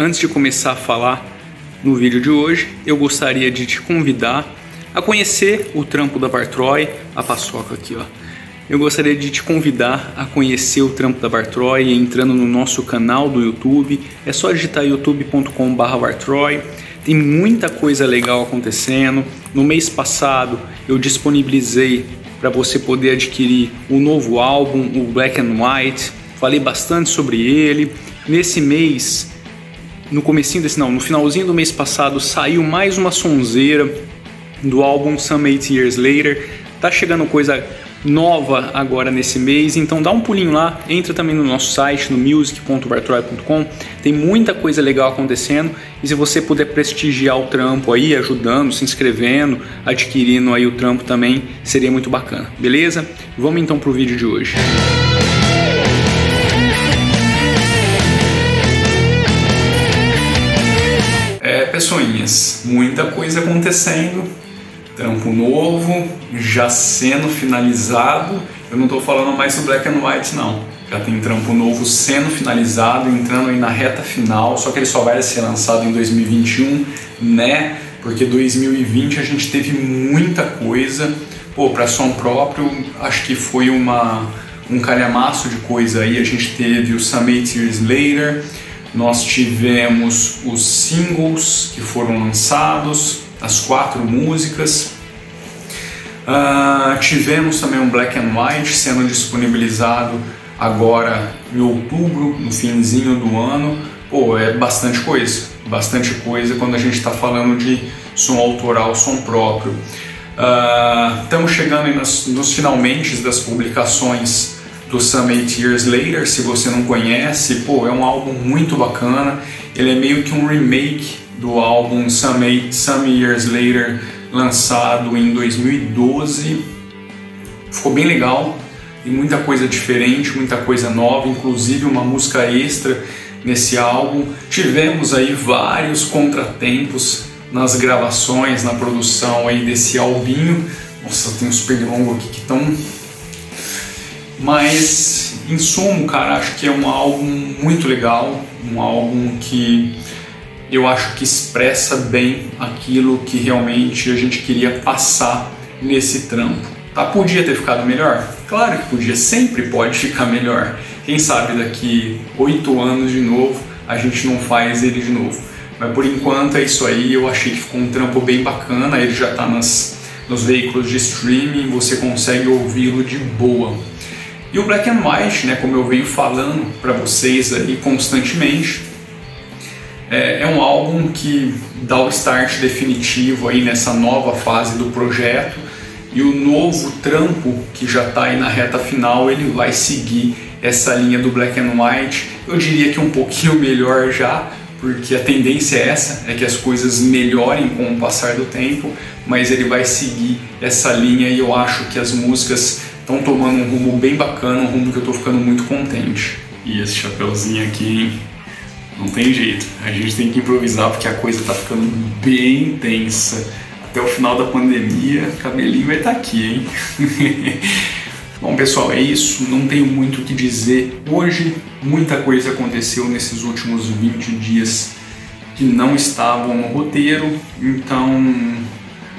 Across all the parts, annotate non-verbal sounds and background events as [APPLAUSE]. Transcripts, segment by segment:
antes de começar a falar no vídeo de hoje, eu gostaria de te convidar a conhecer o trampo da Bartroy, a paçoca aqui, ó. Eu gostaria de te convidar a conhecer o trampo da Bartroy entrando no nosso canal do YouTube. É só digitar youtube.com/bartroy. Tem muita coisa legal acontecendo. No mês passado eu disponibilizei para você poder adquirir o novo álbum, o Black and White. Falei bastante sobre ele. Nesse mês, no comecinho desse não, no finalzinho do mês passado saiu mais uma sonzeira do álbum Some Eight Years Later. Tá chegando coisa nova agora nesse mês, então dá um pulinho lá, entra também no nosso site no music.bartroy.com, tem muita coisa legal acontecendo e se você puder prestigiar o trampo aí, ajudando, se inscrevendo, adquirindo aí o trampo também, seria muito bacana, beleza? Vamos então pro vídeo de hoje. É, pessoinhas, muita coisa acontecendo trampo novo, já sendo finalizado. Eu não estou falando mais do Black and White não. Já tem trampo novo sendo finalizado, entrando aí na reta final, só que ele só vai ser lançado em 2021, né? Porque 2020 a gente teve muita coisa. Pô, para som próprio, acho que foi uma um calhamaço de coisa aí. A gente teve o Eight Years Later, nós tivemos os singles que foram lançados, as quatro músicas. Uh, tivemos também um Black and White sendo disponibilizado agora em outubro, no finzinho do ano. Pô, é bastante coisa, bastante coisa quando a gente está falando de som autoral, som próprio. Estamos uh, chegando nos, nos finalmente das publicações do Some Eight Years Later. Se você não conhece, pô, é um álbum muito bacana. Ele é meio que um remake do álbum Some, Eight, Some Years Later, lançado em 2012. Ficou bem legal, tem muita coisa diferente, muita coisa nova, inclusive uma música extra nesse álbum. Tivemos aí vários contratempos nas gravações, na produção aí desse albinho. Nossa, tem uns pernilongos aqui que estão. Mas, em sumo, cara, acho que é um álbum muito legal, um álbum que eu acho que expressa bem aquilo que realmente a gente queria passar nesse trampo. Tá, podia ter ficado melhor? Claro que podia, sempre pode ficar melhor. Quem sabe daqui oito anos de novo a gente não faz ele de novo. Mas por enquanto é isso aí, eu achei que ficou um trampo bem bacana, ele já está nas, nos veículos de streaming, você consegue ouvi-lo de boa. E o Black and White, né, como eu venho falando para vocês aí constantemente, é, é, um álbum que dá o start definitivo aí nessa nova fase do projeto e o novo trampo que já está aí na reta final ele vai seguir essa linha do Black and White. Eu diria que um pouquinho [LAUGHS] melhor já, porque a tendência é essa, é que as coisas melhorem com o passar do tempo, mas ele vai seguir essa linha e eu acho que as músicas estão tomando um rumo bem bacana, um rumo que eu estou ficando muito contente. E esse chapeuzinho aqui? Não tem jeito. A gente tem que improvisar porque a coisa tá ficando bem tensa. Até o final da pandemia, cabelinho vai estar tá aqui, hein? [LAUGHS] Bom, pessoal, é isso. Não tenho muito o que dizer hoje. Muita coisa aconteceu nesses últimos 20 dias que não estavam no roteiro. Então,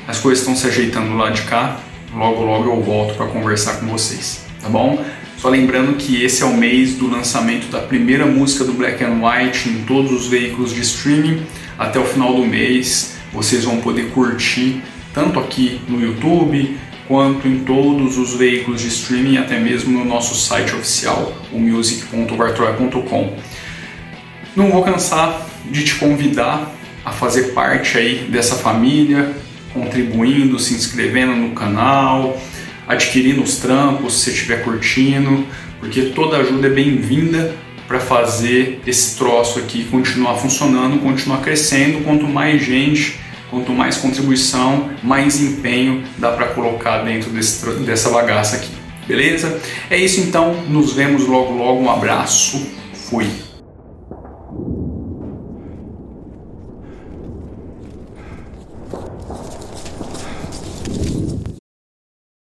as coisas estão se ajeitando lá de cá. Logo, logo eu volto para conversar com vocês, tá bom? Só lembrando que esse é o mês do lançamento da primeira música do Black and White em todos os veículos de streaming. Até o final do mês vocês vão poder curtir tanto aqui no YouTube quanto em todos os veículos de streaming, até mesmo no nosso site oficial, o music.bartroy.com. Não vou cansar de te convidar a fazer parte aí dessa família, contribuindo, se inscrevendo no canal, adquirindo os trampos, se estiver curtindo, porque toda ajuda é bem-vinda para fazer esse troço aqui continuar funcionando, continuar crescendo. Quanto mais gente, quanto mais contribuição, mais empenho dá para colocar dentro desse, dessa bagaça aqui. Beleza? É isso então, nos vemos logo logo. Um abraço, fui!